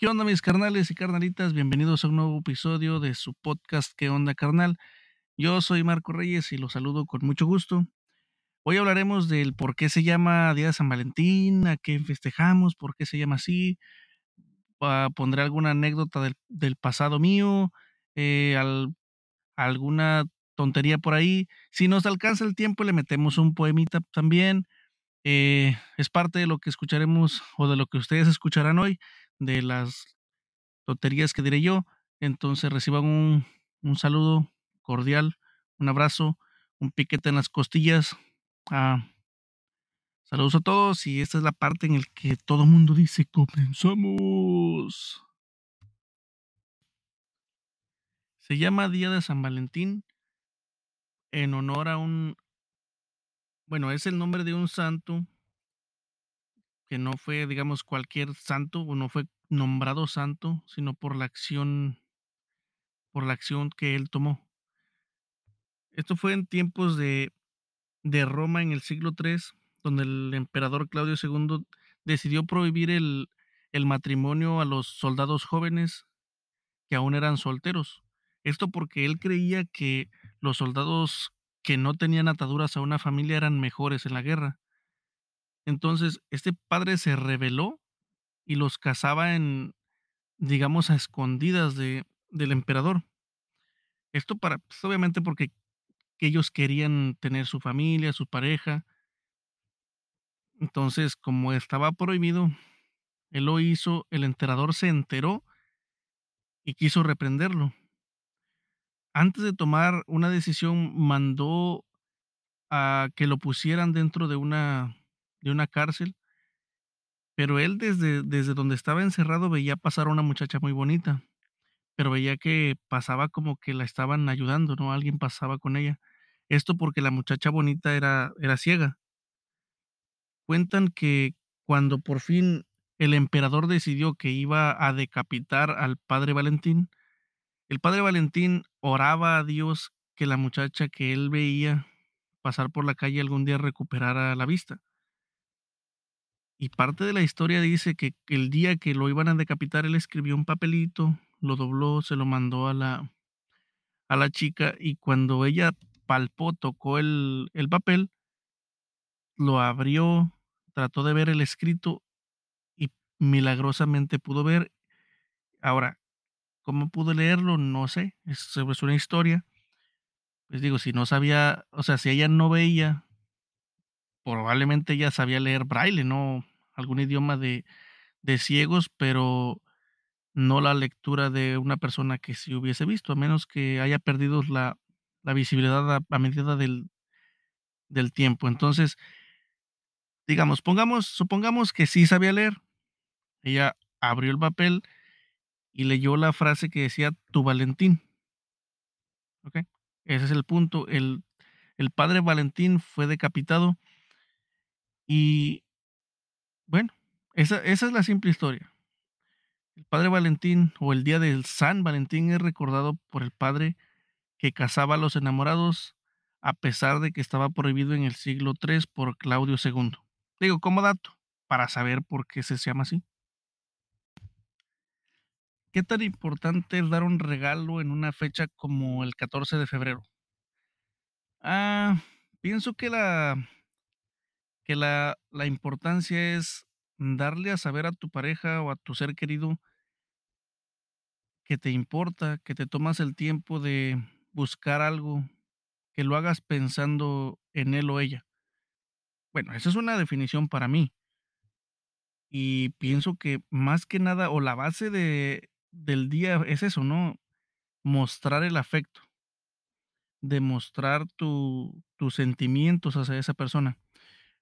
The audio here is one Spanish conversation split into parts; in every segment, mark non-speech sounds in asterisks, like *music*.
¿Qué onda mis carnales y carnalitas? Bienvenidos a un nuevo episodio de su podcast ¿Qué onda carnal? Yo soy Marco Reyes y los saludo con mucho gusto. Hoy hablaremos del por qué se llama Día de San Valentín, a qué festejamos, por qué se llama así. Ah, pondré alguna anécdota del, del pasado mío, eh, al- alguna tontería por ahí. Si nos alcanza el tiempo, le metemos un poemita también. Eh, es parte de lo que escucharemos o de lo que ustedes escucharán hoy, de las tonterías que diré yo. Entonces reciban un, un saludo cordial, un abrazo, un piquete en las costillas. Ah, saludos a todos y esta es la parte en la que todo el mundo dice comenzamos. Se llama Día de San Valentín en honor a un, bueno, es el nombre de un santo que no fue, digamos, cualquier santo o no fue nombrado santo, sino por la acción, por la acción que él tomó. Esto fue en tiempos de, de Roma en el siglo III, donde el emperador Claudio II decidió prohibir el, el matrimonio a los soldados jóvenes que aún eran solteros. Esto porque él creía que los soldados que no tenían ataduras a una familia eran mejores en la guerra. Entonces, este padre se rebeló y los casaba en, digamos, a escondidas de, del emperador. Esto para, pues, obviamente porque que ellos querían tener su familia, su pareja. Entonces, como estaba prohibido, él lo hizo, el emperador se enteró y quiso reprenderlo. Antes de tomar una decisión, mandó a que lo pusieran dentro de una, de una cárcel, pero él desde, desde donde estaba encerrado veía pasar a una muchacha muy bonita, pero veía que pasaba como que la estaban ayudando, ¿no? Alguien pasaba con ella. Esto porque la muchacha bonita era, era ciega. Cuentan que cuando por fin el emperador decidió que iba a decapitar al padre Valentín, el padre Valentín oraba a Dios que la muchacha que él veía pasar por la calle algún día recuperara la vista. Y parte de la historia dice que el día que lo iban a decapitar, él escribió un papelito, lo dobló, se lo mandó a la, a la chica y cuando ella palpó, tocó el, el papel, lo abrió, trató de ver el escrito y milagrosamente pudo ver. Ahora, ¿cómo pudo leerlo? No sé, es, es una historia. Pues digo, si no sabía, o sea, si ella no veía, probablemente ella sabía leer braille, ¿no? Algún idioma de, de ciegos, pero no la lectura de una persona que sí hubiese visto, a menos que haya perdido la, la visibilidad a, medida del, del tiempo. Entonces, digamos, pongamos, supongamos que sí sabía leer. Ella abrió el papel y leyó la frase que decía tu Valentín. ¿Ok? Ese es el punto. El, el padre Valentín fue decapitado y bueno, esa, es la simple historia. El padre Valentín o el día del San Valentín es recordado por el padre que casaba a los enamorados a pesar de que estaba prohibido en el siglo III por Claudio II. Digo, como dato, para saber por qué se llama así. ¿Qué tan importante es dar un regalo en una fecha como el 14 de febrero? Ah, pienso que la, que la, la importancia es darle a saber a tu pareja o a tu ser querido que te importa, que te tomas el tiempo de buscar algo, que lo hagas pensando en él o ella. Bueno, esa es una definición para mí. Y pienso que más que nada, o la base de, del día es eso, ¿no? Mostrar el afecto, demostrar tu, tus sentimientos hacia esa persona.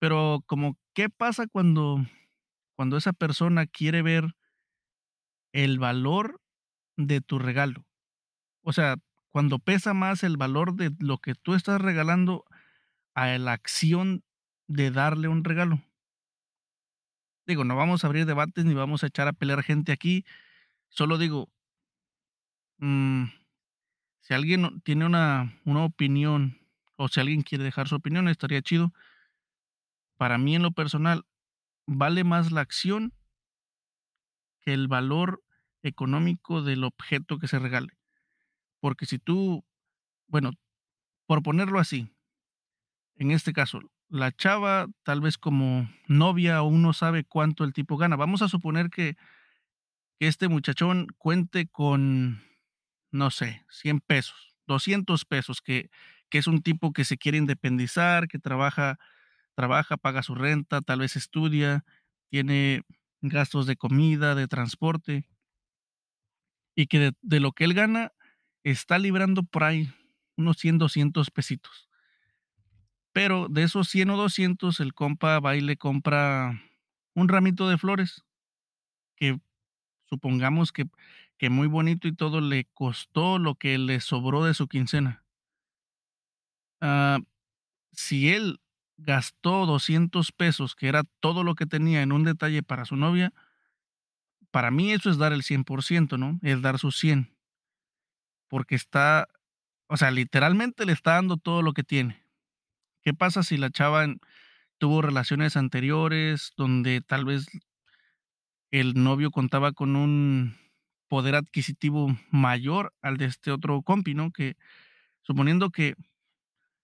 Pero como, ¿qué pasa cuando, cuando esa persona quiere ver el valor de tu regalo? O sea, cuando pesa más el valor de lo que tú estás regalando a la acción de darle un regalo. Digo, no vamos a abrir debates ni vamos a echar a pelear gente aquí. Solo digo, mm, si alguien tiene una, una opinión o si alguien quiere dejar su opinión, estaría chido. Para mí en lo personal, vale más la acción que el valor económico del objeto que se regale. Porque si tú, bueno, por ponerlo así, en este caso, la chava, tal vez como novia, aún no sabe cuánto el tipo gana. Vamos a suponer que, que este muchachón cuente con, no sé, 100 pesos, 200 pesos, que, que es un tipo que se quiere independizar, que trabaja, trabaja, paga su renta, tal vez estudia, tiene gastos de comida, de transporte, y que de, lo que él gana está librando por ahí unos 100, 200 pesitos. Pero de esos 100 o 200, el compa va y le compra un ramito de flores, que supongamos que, que muy bonito y todo le costó lo que le sobró de su quincena. Ah, si él gastó 200 pesos, que era todo lo que tenía en un detalle para su novia, para mí eso es dar el 100%, ¿no? Es dar su 100. Porque está, o sea, literalmente le está dando todo lo que tiene. ¿Qué pasa si la chava tuvo relaciones anteriores donde tal vez el novio contaba con un poder adquisitivo mayor al de este otro compi, ¿no? Que suponiendo que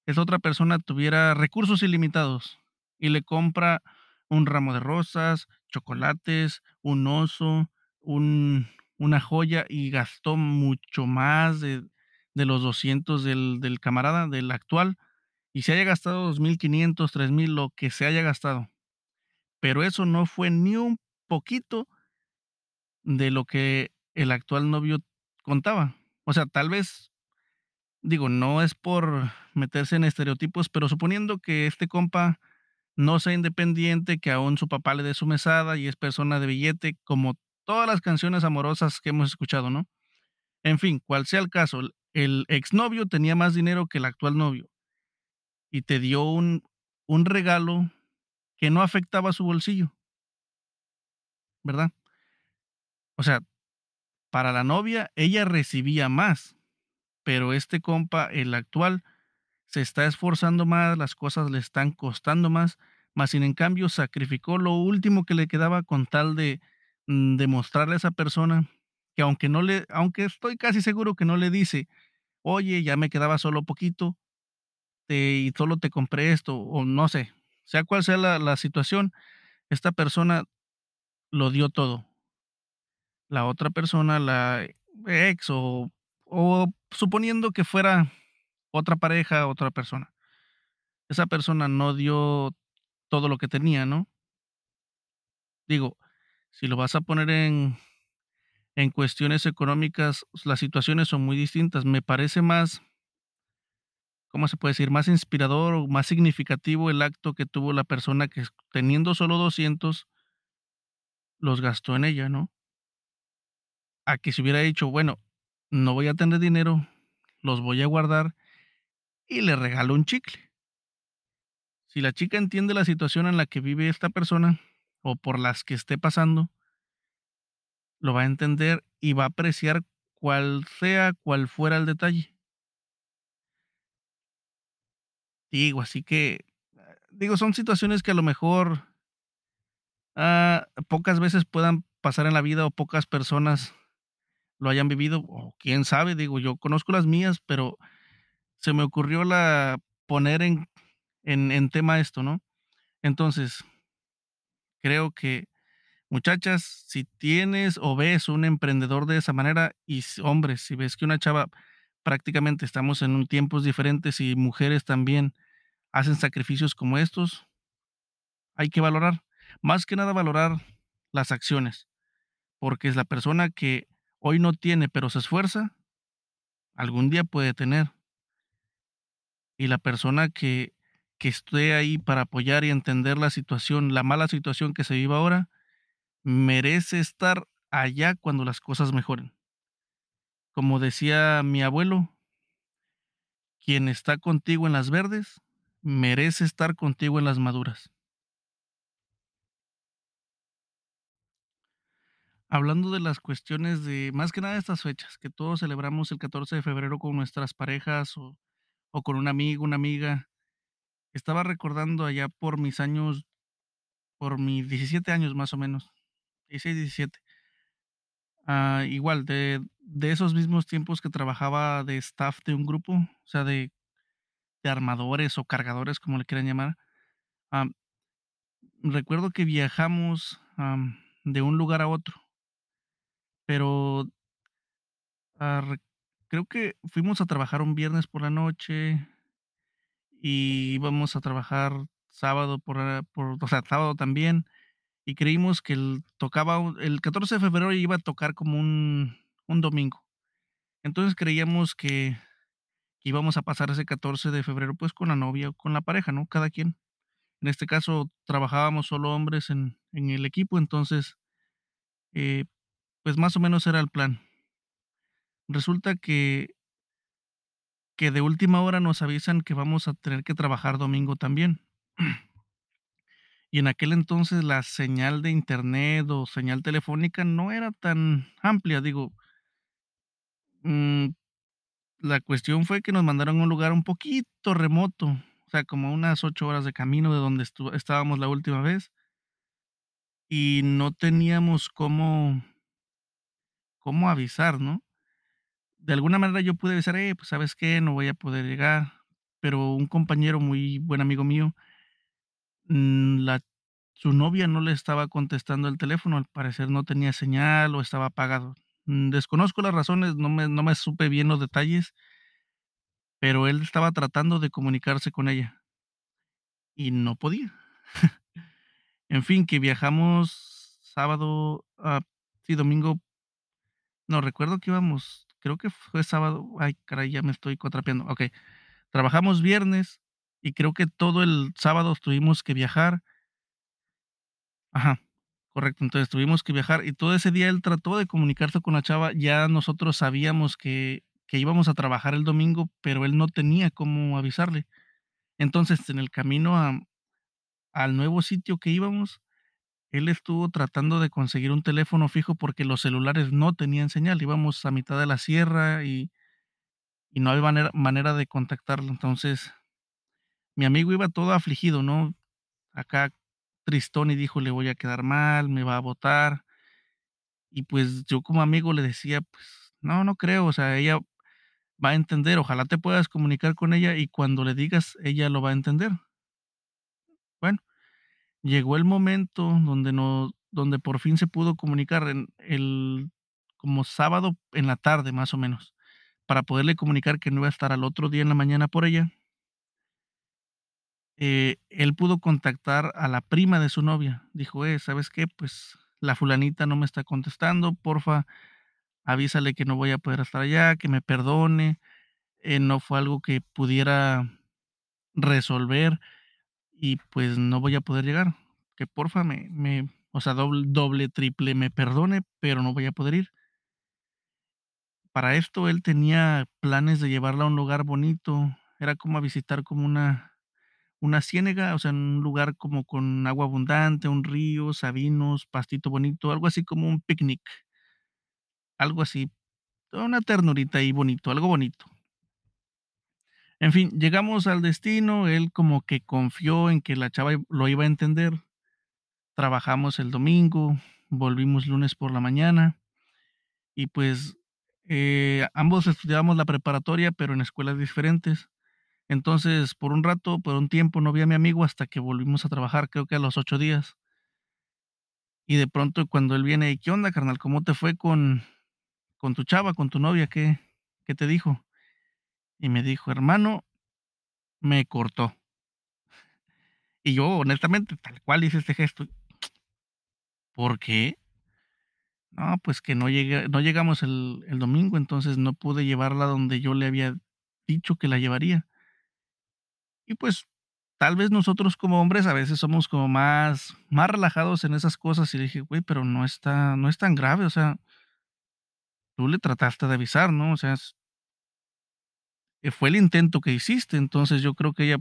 esa otra persona tuviera recursos ilimitados y le compra un ramo de rosas, chocolates, un oso, un, una joya y gastó mucho más de, de los 200 del, del camarada, del actual, y se haya gastado 2.500, 3.000, lo que se haya gastado. Pero eso no fue ni un poquito de lo que el actual novio contaba. O sea, tal vez, digo, no es por meterse en estereotipos, pero suponiendo que este compa no sea independiente, que aún su papá le dé su mesada y es persona de billete, como todas las canciones amorosas que hemos escuchado, ¿no? En fin, cual sea el caso, el- exnovio tenía más dinero que el actual novio y te dio un, un regalo que no afectaba su bolsillo, ¿verdad? O sea, para la novia, ella recibía más, pero este compa, el actual, se está esforzando más, las cosas le están costando más, más sin en cambio sacrificó lo último que le quedaba con tal de mm, demostrarle a esa persona que aunque no le, aunque estoy casi seguro que no le dice, oye, ya me quedaba solo poquito y solo te compré esto, o no sé, sea cual sea la, situación, esta persona lo dio todo. La otra persona, la ex o suponiendo que fuera otra pareja, otra persona. Esa persona no dio todo lo que tenía, ¿no? Digo, si lo vas a poner en, en cuestiones económicas, las situaciones son muy distintas. Me parece más, ¿cómo se puede decir? Más inspirador o más significativo el acto que tuvo la persona que teniendo solo 200 los gastó en ella, ¿no? A que se hubiera dicho, bueno, no voy a tener dinero, los voy a guardar y le regalo un chicle. Si la chica entiende la situación en la que vive esta persona o por las que esté pasando, lo va a entender y va a apreciar cual sea, cual fuera el detalle. Digo, así que, digo, son situaciones que a lo mejor ah, pocas veces puedan pasar en la vida o pocas personas lo hayan vivido, o quién sabe, digo, yo conozco las mías, pero se me ocurrió la poner en, en, en tema esto, ¿no? Entonces, creo que Muchachas, si tienes o ves un emprendedor de esa manera, y hombres, si ves que una chava prácticamente estamos en tiempos diferentes y mujeres también hacen sacrificios como estos, hay que valorar, más que nada valorar las acciones, porque es la persona que hoy no tiene, pero se esfuerza, algún día puede tener, y la persona que, que esté ahí para apoyar y entender la situación, la mala situación que se vive ahora, merece estar allá cuando las cosas mejoren. Como decía mi abuelo, quien está contigo en las verdes, merece estar contigo en las maduras. Hablando de las cuestiones de, más que nada estas fechas, que todos celebramos el 14 de febrero con nuestras parejas o, o con un amigo, una amiga, estaba recordando allá por mis años, por mis 17 años más o menos, 16, 17. Ah, igual, de de esos mismos tiempos que trabajaba de staff de un grupo, o sea, de de armadores o cargadores, como le quieran llamar. Am recuerdo que viajamos, am, de un lugar a otro. Pero ah, re creo que fuimos a trabajar un viernes por la noche y íbamos a trabajar sábado por, por o sea, sábado también, y creímos que el tocaba el 14 de febrero iba a tocar como un un domingo. Entonces, creíamos que íbamos a pasar ese 14 de febrero, pues, con la novia o con la pareja, ¿no? Cada quien. En este caso, trabajábamos solo hombres en en el equipo, entonces, eh, pues, más o menos era el plan. Resulta que que de última hora nos avisan que vamos a tener que trabajar domingo también. Y en aquel entonces la señal de Internet o señal telefónica no era tan amplia, digo mm, la cuestión fue que nos mandaron a un lugar un poquito remoto, o sea, como unas 8 horas de camino de donde estábamos la última vez. Y no teníamos cómo cómo avisar, ¿no? De alguna manera yo pude avisar: "Hey, pues, ¿sabes qué? No voy a poder llegar", pero un compañero muy buen amigo mío mm, su novia no le estaba contestando el teléfono, al parecer no tenía señal o estaba apagado. Mm, desconozco las razones, no me no me supe bien los detalles pero él estaba tratando de comunicarse con ella y no podía. *laughs* En fin, que viajamos sábado, ah, sí, domingo no, recuerdo que íbamos, creo que fue sábado, ay, caray, ya me estoy cuatrapeando, okey. Trabajamos viernes y creo que todo el sábado tuvimos que viajar. Ajá, correcto. Entonces, tuvimos que viajar y todo ese día él trató de comunicarse con la chava, ya nosotros sabíamos que que íbamos a trabajar el domingo, pero él no tenía cómo avisarle. Entonces, en el camino a al nuevo sitio que íbamos, él estuvo tratando de conseguir un teléfono fijo porque los celulares no tenían señal, íbamos a mitad de la sierra y no había manera manera de contactarlo. Entonces, mi amigo iba todo afligido, ¿no? Acá tristón y dijo: "Le voy a quedar mal, me va a botar". Y, pues, yo como amigo le decía: "Pues, no, no creo, o sea, ella va a entender, ojalá te puedas comunicar con ella y cuando le digas, ella lo va a entender". Bueno, llegó el momento donde no donde por fin se pudo comunicar en el como sábado en la tarde, más o menos, para poderle comunicar que no iba a estar al otro día en la mañana por ella. Eh, él pudo contactar a la prima de su novia. Dijo: "Eh, ¿sabes qué? Pues, la fulanita no me está contestando, porfa, avísale que no voy a poder estar allá, que me perdone, eh, no fue algo que pudiera resolver y, pues, no voy a poder llegar, que porfa me me o sea, doble doble, triple, me perdone, pero no voy a poder ir". Para esto él tenía planes de llevarla a un lugar bonito, era como a visitar como una una ciénega, o sea, un lugar como con agua abundante, un río, sabinos, pastito bonito, algo así como un picnic. Algo así, una ternurita ahí bonito, algo bonito. En fin, llegamos al destino, él como que confió en que la chava lo iba a entender. Trabajamos el domingo, volvimos lunes por la mañana y, pues, eh, ambos estudiábamos la preparatoria, pero en escuelas diferentes. Entonces, por un rato, por un tiempo, no vi a mi amigo hasta que volvimos a trabajar, creo que a los 8 días. Y de pronto, cuando él viene: "¿Qué onda, carnal? ¿Cómo te fue con con tu chava, con tu novia? ¿Qué qué te dijo?". Y me dijo: "Hermano, me cortó". Y yo, honestamente, tal cual hice este gesto. ¿Por qué? No, pues que no llegue no llegamos el el domingo, entonces no pude llevarla donde yo le había dicho que la llevaría. Y, pues, tal vez nosotros como hombres a veces somos como más más relajados en esas cosas, y le dije: "Güey, pero no está no es tan grave, o sea" "tú le trataste de avisar, ¿no? O sea, fue el intento que hiciste, entonces yo creo que ella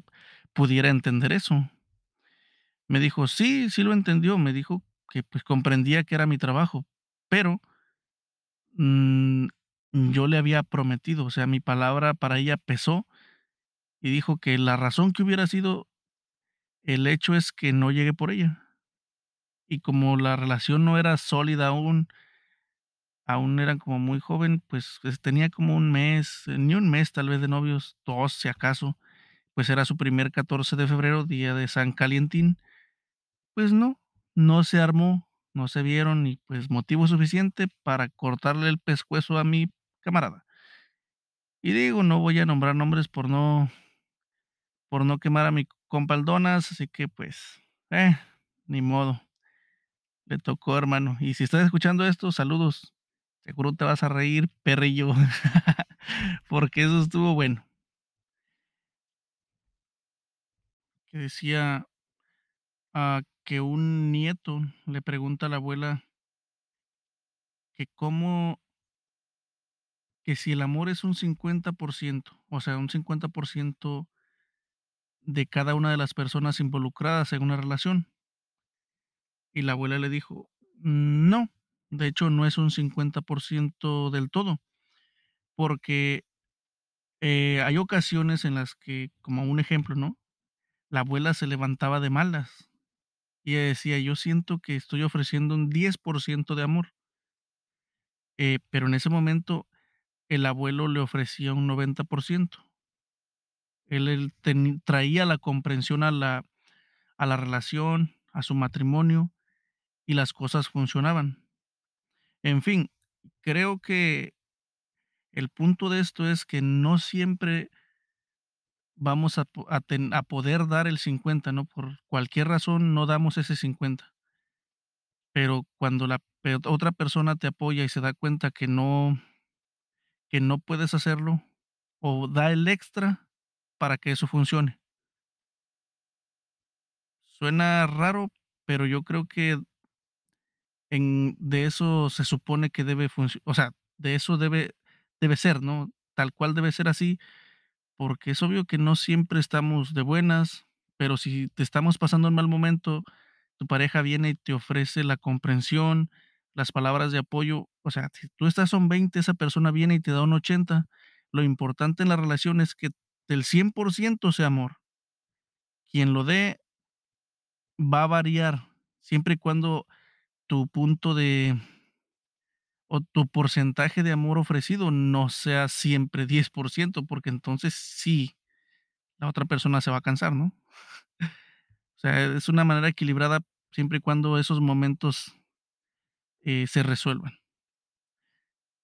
pudiera entender eso". Me dijo: "Sí, sí lo entendió", me dijo que, pues, comprendía que era mi trabajo, pero mm, yo le había prometido, o sea, mi palabra para ella pesó, y dijo que la razón que hubiera sido el hecho es que no llegué por ella. Y como la relación no era sólida aún aún era como muy joven, pues, tenía como un mes, ni un mes tal vez de novios, 2 si acaso, pues era su primer 14 de febrero, día de San Calientín. Pues no, no se armó, no se vieron y, pues, motivo suficiente para cortarle el pescuezo a mi camarada. Y digo, no voy a nombrar nombres por no por no quemar a mi compa el Donas, así que, pues, eh, ni modo. Le tocó, hermano. Y si estás escuchando esto, saludos. Seguro te vas a reír, perrillo, *laughs* porque eso estuvo bueno. Que decía, ah, que un nieto le pregunta a la abuela que cómo que si el amor es un 50%, o sea, un 50% de cada una de las personas involucradas en una relación. Y la abuela le dijo, no, de hecho no es un 50% del todo, porque eh, hay ocasiones en las que, como un ejemplo, ¿no? La abuela se levantaba de malas y decía, yo siento que estoy ofreciendo un 10% de amor. Eh, pero en ese momento el abuelo le ofrecía un 90%. Él, él traía la comprensión a la, a la relación, a su matrimonio y las cosas funcionaban. En fin, creo que el punto de esto es que no siempre vamos a, poder dar el 50, ¿no? Por cualquier razón no damos ese 50. Pero cuando la otra persona te apoya y se da cuenta que no, que no puedes hacerlo, o da el extra para que eso funcione. Suena raro, pero yo creo que de eso se supone que debe funcionar, o sea, de eso debe debe ser, ¿no? Tal cual debe ser así, porque es obvio que no siempre estamos de buenas, pero si te estamos pasando un mal momento, tu pareja viene y te ofrece la comprensión, las palabras de apoyo, o sea, si tú estás un 20, esa persona viene y te da un 80. Lo importante en la relación es que del 100% sea amor. Quien lo dé va a variar, siempre y cuando tu punto de o tu porcentaje de amor ofrecido no sea siempre 10%, porque entonces sí, la otra persona se va a cansar, ¿no? O sea, es una manera equilibrada siempre y cuando esos momentos, eh, se resuelvan.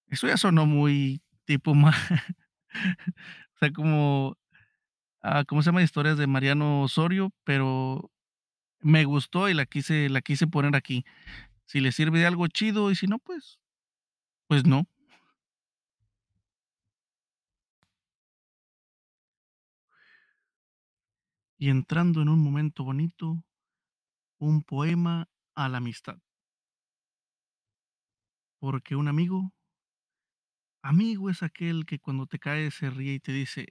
Eso ya sonó muy tipo ma *laughs* o sea, como, ah, ¿cómo se llama? Historias de Mariano Osorio, pero me gustó y la quise la quise poner aquí. Si le sirve de algo chido y si no, pues pues no. Y entrando en un momento bonito, un poema a la amistad, porque un amigo amigo es aquel que cuando te caes se ríe y te dice: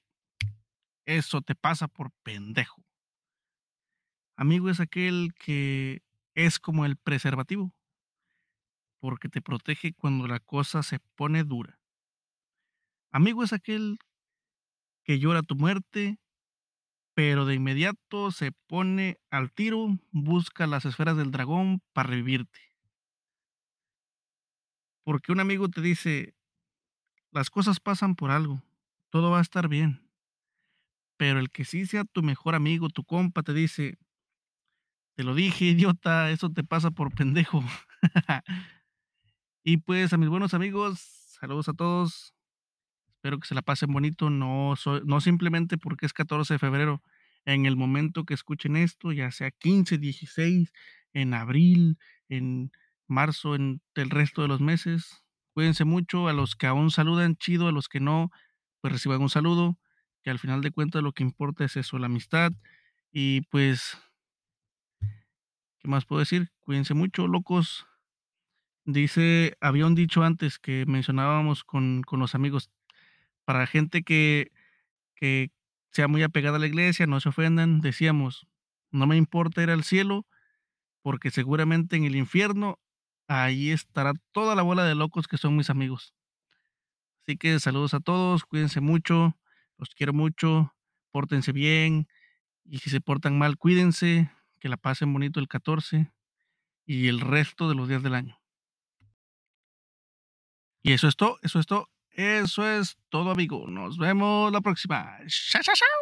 "Eso te pasa por pendejo". Amigo es aquel que es como el preservativo, porque te protege cuando la cosa se pone dura. Amigo es aquel que llora tu muerte, pero de inmediato se pone al tiro, busca las esferas del dragón para revivirte. Porque un amigo te dice: "Las cosas pasan por algo, todo va a estar bien". Pero el que sí sea tu mejor amigo, tu compa, te dice: "Te lo dije, *laughs* idiota, eso te pasa por pendejo". *laughs* Y pues, a mis buenos amigos, saludos a todos. Espero que se la pasen bonito, no no simplemente porque es 14 de febrero. En el momento que escuchen esto, ya sea 15, 16, en abril, en marzo, en el resto de los meses, cuídense mucho. A los que aún saludan, chido, a los que no, pues reciban un saludo, que al final de cuentas lo que importa es eso, la amistad. Y pues, ¿qué más puedo decir? Cuídense mucho, locos. Dice, había un dicho antes que mencionábamos con, con los amigos, para gente que, que sea muy apegada a la iglesia, no se ofendan, decíamos, no me importa ir al cielo, porque seguramente en el infierno ahí estará toda la bola de locos que son mis amigos. Así que saludos a todos, cuídense mucho, los quiero mucho, pórtense bien y si se portan mal, cuídense, que la pasen bonito el 14 y el resto de los días del año. Y eso es todo, eso es todo, eso es todo, amigo. Nos vemos la próxima. Chao, chao, chao.